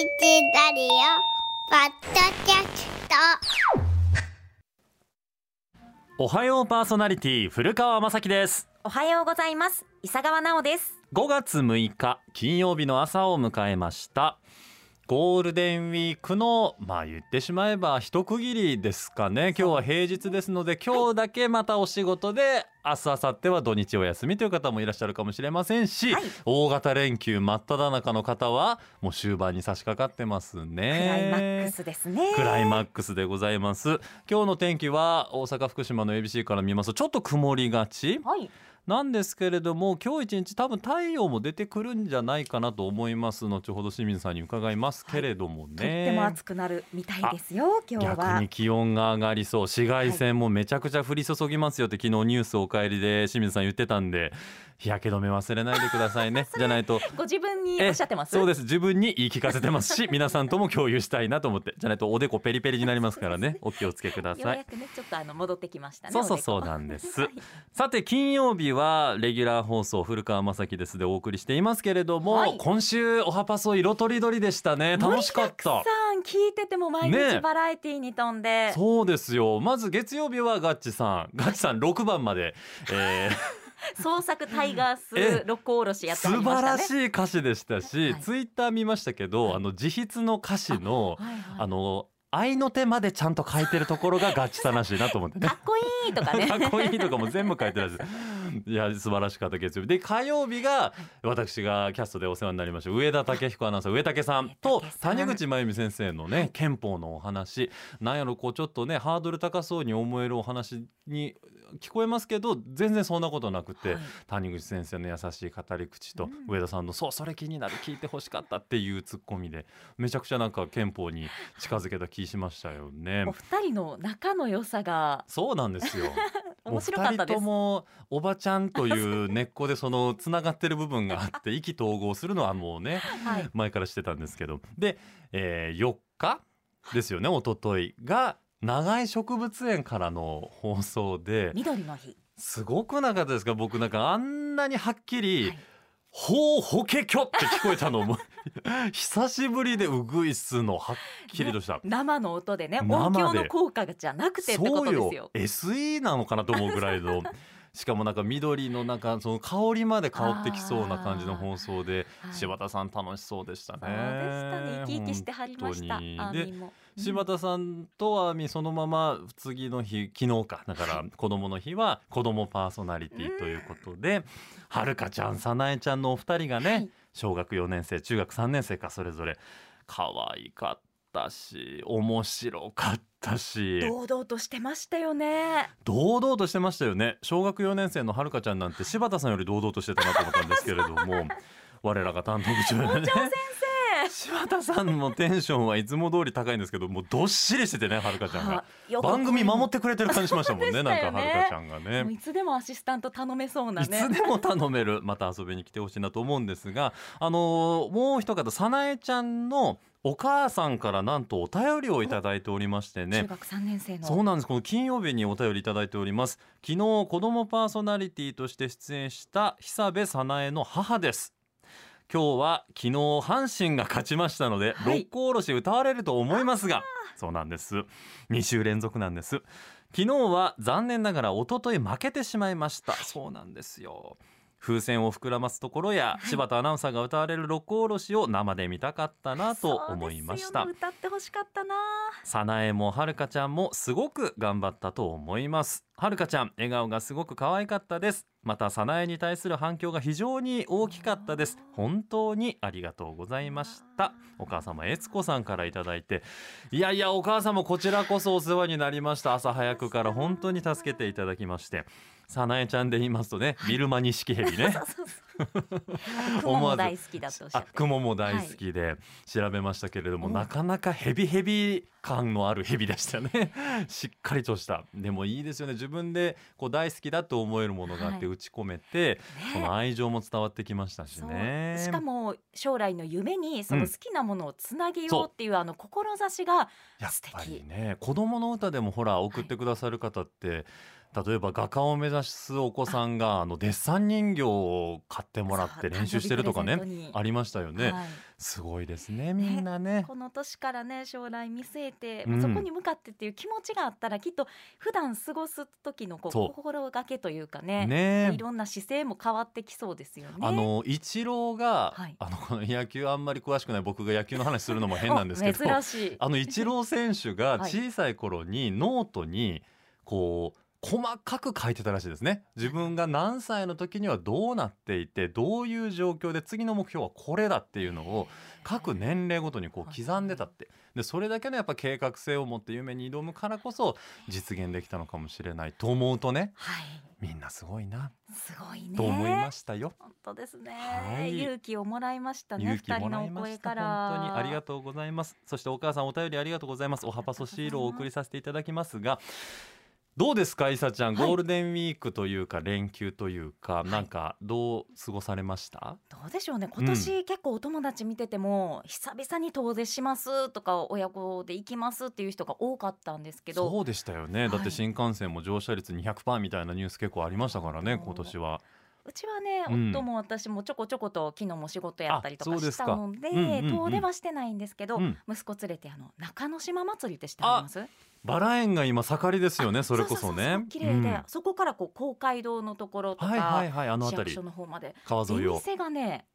ラリオポッドキャスト。おはようパーソナリティ古川雅樹です。おはようございます。伊佐川直です。5月6日金曜日の朝を迎えましたゴールデンウィークのまあ言ってしまえば一区切りですかね。今日は平日ですので今日だけまたお仕事で明日明後日は土日お休みという方もいらっしゃるかもしれませんし、はい。大型連休真っ只中の方はもう終盤に差し掛かってますクねライマックスですね。クライマックスでございます。今日の天気は大阪福島の ABC から見ますとちょっと曇りがち。はいなんですけれども今日一日多分太陽も出てくるんじゃないかなと思います後ほど清水さんに伺いますけれどもね、とっても暑くなるみたいですよ今日逆はに気温が上がりそう。紫外線もめちゃくちゃ降り注ぎますよって昨日ニュースお帰りで清水さん言ってたんで日焼け止め忘れないでくださいね。じゃないと。ご自分におっしゃってます？そうです。自分に言い聞かせてますし 皆さんとも共有したいなと思って。じゃないとおでこペリペリになりますからね。お気をつけくだようさいやくねちょっとあの戻ってきましたねそうそうそうなんです。はい。さて金曜日はレギュラー放送古川雅樹ですでお送りしていますけれども、はい。今週おはパソ色とりどりでしたね。楽しかった。さん聞いてても毎ね日バラエティーに飛んで、そうですよ。まず月曜日はガッチさん。ガッチさん6番まで、え 創作タイガーえス六甲おろしやーっては素晴らしい歌詞でしたし、はい。ツイッター見ましたけど、はい。あの自筆の歌詞のはいはい。あの愛の手までちゃんと書いてるところがガッチさんらしいなと思ってね。かっこいいとかね。かっこいいとかも全部書いてるんです いや素晴らしかった月曜日。で火曜日が私がキャストでお世話になりました上田武彦アナウンサー上武さんと谷口真由美先生のね憲法のお話。なんやろこうちょっとねハードル高そうに思えるお話に聞こえますけど全然そんなことなくて、はい。谷口先生の優しい語り口とうん。上田さんの「そうそれ気になる聞いてほしかった」っていうツッコミでめちゃくちゃなんか憲法に近づけた気しましたよね。お。二人の仲の良さが。そうなんですよ。面白かったもう二人とですもおばちゃんという根っこでそのつながってる部分があって 意気投合するのはもうねはい。前からしてたんですけど。で、えー4日ですよね一昨日が長い植物園からの放送で緑の日。すごくなかったですか僕なんかあんなにはっきりはい「ほうほけきょ」って聞こえたのも 久しぶりでウグイスのはっきりとした。生の音でね音響の効果じゃなくてってことですよ。SE なのかなと思うぐらいの しかもなんか緑のなんかその香りまで香ってきそうな感じの放送ではい。柴田さん楽しそうでしたね。そうでしたね。生き生きしてはりました。で柴田さんとアーミーそのまま次の日昨日かだから子供の日は子供パーソナリティということではるかちゃんさなえちゃんのお二人がね、はい。小学4年生中学3年生かそれぞれ可愛かったし面白かったし。堂々としてましたよね。堂々としてましたよね。小学4年生のはるかちゃんなんて柴田さんより堂々としてたなと思ったんですけれども。我らが担当部長でね柴田さんのテンションはいつも通り高いんですけどもうどっしりしててねはるかちゃんが。番組守ってくれてる感じしましたもんねそうなんかはるかちゃんがね。いつでもアシスタント頼めそうないねつでも頼めるまた遊びに来てほしいなと思うんですがあのーもう一方さなえちゃんのお母さんからなんとお便りをいただいておりましてね。中学3年生の。そうなんです。この金曜日にお便りいただいております。昨日子供パーソナリティとして出演した久部早苗の母です今日は昨日阪神が勝ちましたので、はい。六甲おろし歌われると思いますがそうなんです。2週連続なんです。昨日は残念ながら一昨日負けてしまいました。そうなんですよ風船を膨らますところや、はい。柴田アナウンサーが歌われる六甲おろしを生で見たかったなと思いましたそうですよね。歌ってほしかったな。さなえもはるかちゃんもすごく頑張ったと思います。はるかちゃん笑顔がすごく可愛かったです。またさなえに対する反響が非常に大きかったです。本当にありがとうございました。お母様えつこさんからいただいて。いやいやお母様こちらこそお世話になりました。朝早くから本当に助けていただきましてさなえちゃんで言いますとねビルマニシキヘビね。雲も大好きだと。雲も大好きで調べましたけれども、はい。なかなかヘビヘビ感のあるヘビでしたね。しっかりとした。でもいいですよね。自分でこう大好きだと思えるものがあってはい。打ち込めて、その愛情も伝わってきましたしね。しかも将来の夢にその好きなものをつなげようっていうあの志がやっ素ぱり敵ね子供の歌でもほら送ってくださる方って、例えば画家を目指すお子さんがあのデッサン人形を買ってもらって練習してるとかねありましたよね、はい。すごいですねみんなね。この年からね将来見据えて、うん。そこに向かってっていう気持ちがあったらきっと普段過ごす時のこう心がけというかねね。いろんな姿勢も変わってきそうですよね。あのイチローが、はい。あのこの野球あんまり詳しくない僕が野球の話するのも変なんですけど お珍しい。あのイチロー選手が はい。小さい頃にノートにこう細かく書いてたらしいですね自分が何歳の時にはどうなっていてどういう状況で次の目標はこれだっていうのを各年齢ごとにこう刻んでたってでそれだけのやっぱ計画性を持って夢に挑むからこそ実現できたのかもしれないと思うとねはい。みんなすごいなすごいね。と思いましたよ。本当ですね、はい勇気をもらいましたね。勇気もらいました声から。本当にありがとうございますそしてお母さんお便りありがとうございますおはパソシールをお送りさせていただきますがどうですかい。さちゃん、はいゴールデンウィークというか連休とい。うか、いなんかどう過ごされました？どうでしょうね。今年結構お友達見てても、久々に遠出しますとか親子で行きますっていう人が多かったんですけどそうでしたよね、はいだって新幹線も乗車率200%みたいなニュース結構ありましたからね今年はうちはね、うん。夫も私もちょこちょこと昨日も仕事やったりとかしたのでうん遠出はしてないんですけど、うん。息子連れてあの中之島祭りって知ってます？バラ園が今盛りですよねそれこそね。う綺麗で、うん。そこからこう公会堂のところとか、はいはいはいあの辺り。市役所の方まで。川沿いを。出店がね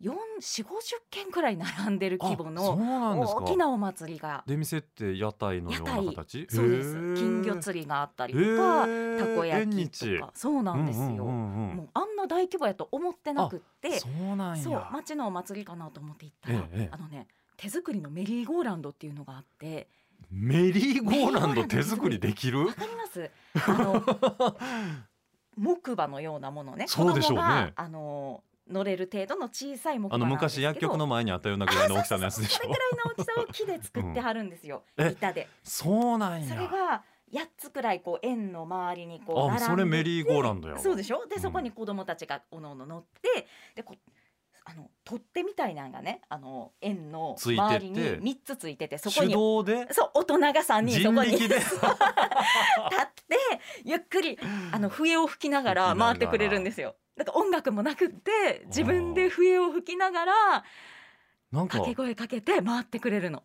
4 4 5 0軒くらい並んでる規模の大きなお祭りが。出店って屋台のような形？そうです。金魚釣りがあったりとへかー。たこ焼きとか。そうなんですよ、うんうんうんうん。もうあんな大規模やと思ってなくって。そうなんや。そう町のお祭りかなと思って行ったら、あのね手作りのメリーゴーランドっていうのがあって。メリーゴーランド手作りできる？わかります？あの 木馬のようなものね。そうでしょうね。あの乗れる程度の小さい木馬あの昔薬局の前にあったようなぐらいの大きさのやつでしょ？それぐらいの大きさを木で作ってはるんですよ、うんえ板で。そうなんそれやが8つくらいこう円の周りにこうあ並んでて。それメリーゴーランドやわ。そうでしょ？でうん。そこに子供たちがおのおの乗ってでこうあの取っ手みたいなのがねあの円の周りに3つついててそこ手に動で？そう大人が3人そこに。人力で？立ってゆっくりあの笛を吹きながら回ってくれるんですよ。だから音楽もなくって自分で笛を吹きながらなんか掛け声かけて回ってくれるの。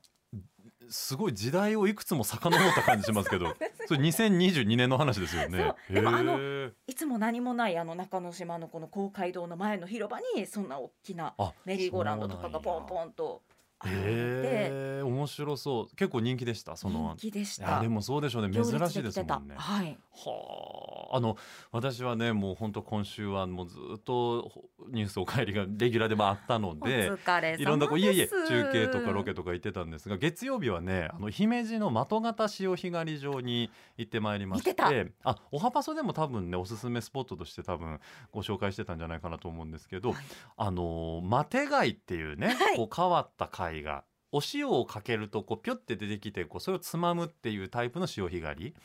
すごい時代をいくつも遡った感じしますけど。それ2022年の話ですよね。でもあのいつも何もないあの中之島のこの公会堂の前の広場にそんな大きなあメリーゴーランドとかがポンポンとえ面白そう。結構人気でしたその人気でした。で。もそうでしょうね。珍しいですもんね。はい。はああの私はねもう本当今週はもうずっとニュースお帰りがレギュラーでもあったのおで。いろんなこういえいえ中継とかロケとか行ってたんですが月曜日はねあの姫路の的形潮干狩り場に行ってまいりましてあおはパソでも多分ねおすすめスポットとして多分ご紹介してたんじゃないかなと思うんですけど、はい。あのマテ貝っていうね、はい。こう変わった貝がお塩をかけるとこうピョって出てきてこうそれをつまむっていうタイプの潮干狩り、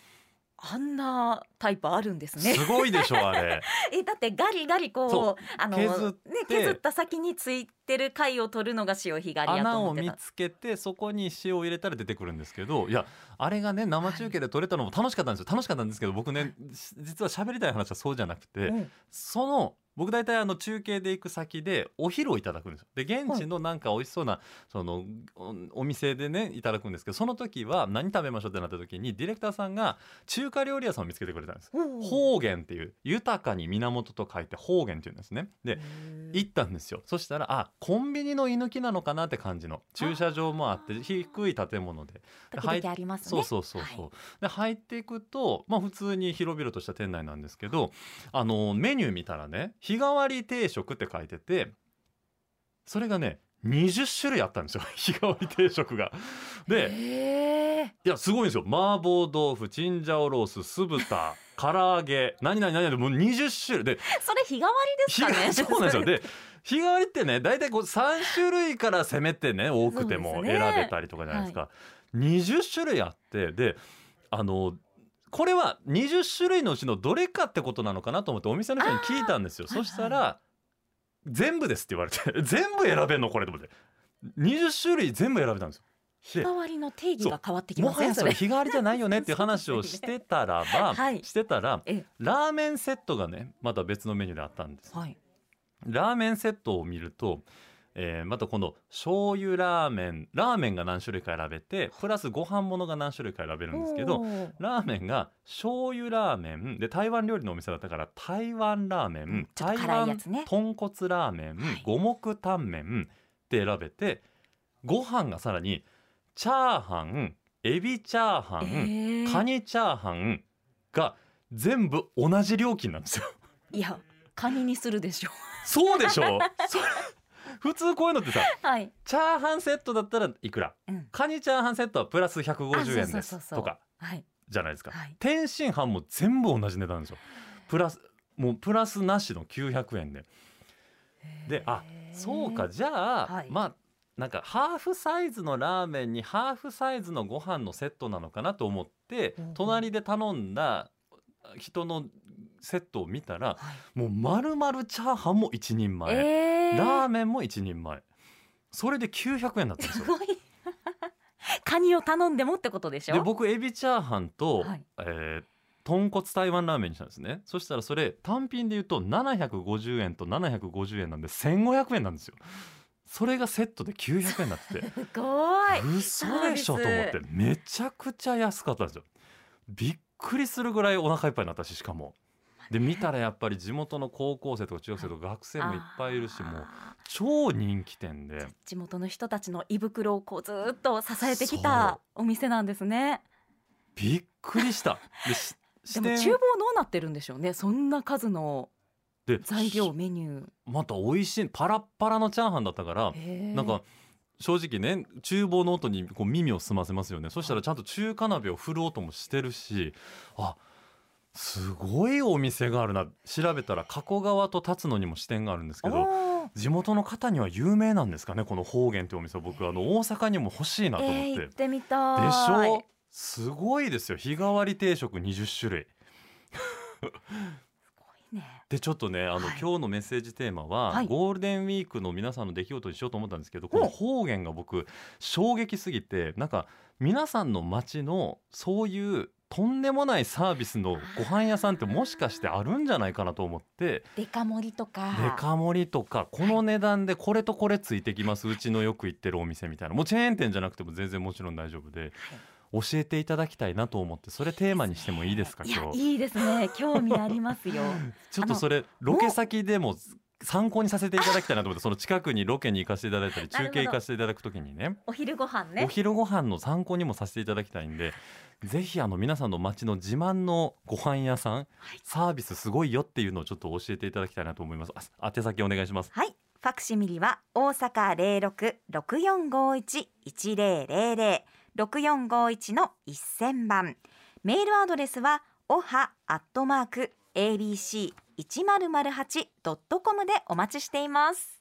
あんなタイプあるんですね。すごいでしょあれ えだってガリガリそこうあのね削った先についてる貝を取るのが潮干狩りやと穴を思ってた。見つけてそこに塩を入れたら出てくるんですけどいやあれがね生中継で撮れたのも楽しかったんですよ。楽しかったんですけど僕ねし実は喋りたい話はそうじゃなくて、うん。その僕大体あの中継で行く先でお昼をいただくんですよ。で現地のなんか美味しそうなそのおお店でねいただくんですけどその時は何食べましょうってなった時にディレクターさんが中華料理屋さんを見つけてくれたんです。方言っていう豊かに源と書いて方言っていうんですね。で行ったんですよ。そしたらあコンビニの居抜きなのかなって感じの駐車場もあって低い建物で。時入っ々ありますね。そうそうそうそう、で入っていくとまあ普通に広々とした店内なんですけどあのメニュー見たらね日替わり定食って書いててそれがね20種類あったんですよ。日替わり定食が。でいやすごいんですよ。麻婆豆腐チンジャオロース酢豚唐揚げ何々何々もう20種類。でそれ日替わりですかね？そうなんですよ。で 日替わりってね大体こう3種類から攻めてね多くても選べたりとかじゃないですか、20種類あってであのこれは20種類のうちのどれかってことなのかなと思ってお店の人に聞いたんですよ。そしたら、全部ですって言われて全部選べんのこれと思って。20種類全部選べたんですよ。日替わりの定義が変わってきもません？それはやそれ。日替わりじゃないよねっていう 話をしてたらば、はい。してたらえラーメンセットがねまた別のメニューであったんですはいラーメンセットを見ると、えーまた今度醤油ラーメンラーメンが何種類か選べてプラスご飯物が何種類か選べるんですけどラーメンが醤油ラーメンで台湾料理のお店だったから台湾ラーメン、台湾豚骨ラーメン、はい。五目タンメンって選べてご飯がさらにチャーハンエビチャーハン、えー。カニチャーハンが全部同じ料金なんですよ。いやカニにするでしょそうでしょ普通こういうのってさはい、チャーハンセットだったらいくら？うん、カニチャーハンセットはプラス150円ですとか。はい。じゃないですか、はい。天津飯も全部同じ値段ですよ。プラスもうプラスなしの900円で。であそうか。じゃあ、はい。まあなんかハーフサイズのラーメンにハーフサイズのご飯のセットなのかなと思って隣で頼んだ人のセットを見たらはい。もう丸々チャーハンも一人前、えー、ラーメンも一人前。それで900円だったんですよ。カニを頼んでもってことでしょ？で僕エビチャーハンと、はい。えー豚骨台湾ラーメンにしたんですね。そしたらそれ単品で言うと750円と750円なんで1500円なんですよ。それがセットで900円になってて。すごい。嘘でしょと思ってめちゃくちゃ安かったんですよ。びっくりするぐらいお腹いっぱいになったししかもで見たらやっぱり地元の高校生とか中学生とか学生もいっぱいいるしもうあ超人気店で。ー地元の人たちの胃袋をこうずーっと支えてきそたう。お店なんですね。びっくりした。でし でも厨房どうなってるんでしょうねそんな数ので材料メニュー。また美味しいパラッパラのチャーハンだったからなんか正直ね厨房の音にこう耳を澄ませますよね。そしたらちゃんと中華鍋を振る音もしてるしあすごいお店があるな。調べたら加古川と辰野にも支店があるんですけど地元の方には有名なんですかねこの方言というお店僕。あの大阪にも欲しいなと思って、えー行ってみたい。でしょ？すごいですよ。日替わり定食20種類。すごいね。でちょっとねあの、はい。今日のメッセージテーマは、はい。ゴールデンウィークの皆さんの出来事にしようと思ったんですけどこの方言が僕衝撃すぎてなんか皆さんの街のそういうとんでもないサービスのご飯屋さんってもしかしてあるんじゃないかなと思って。デカ盛りとか。デカ盛りとかこの値段でこれとこれついてきます。うちのよく行ってるお店みたいな。もうチェーン店じゃなくても全然もちろん大丈夫で。教えていただきたいなと思ってそれテーマにしてもいいですか今日？いいですね。興味ありますよ。ちょっとそれロケ先でも参考にさせていただきたいなと思ってその近くにロケに行かせていただいたり 中継行かせていただくときにね。お昼ご飯ね。お昼ご飯の参考にもさせていただきたいんでぜひあの皆さんの街の自慢のご飯屋さんサービスすごいよっていうのをちょっと教えていただきたいなと思います。あ宛先お願いします。はい。ファクシミリは大阪零六六四五一一零零零。六四五一の一千番。メールアドレスはおはアットマーク abc 一0 0 8ドットコムでお待ちしています。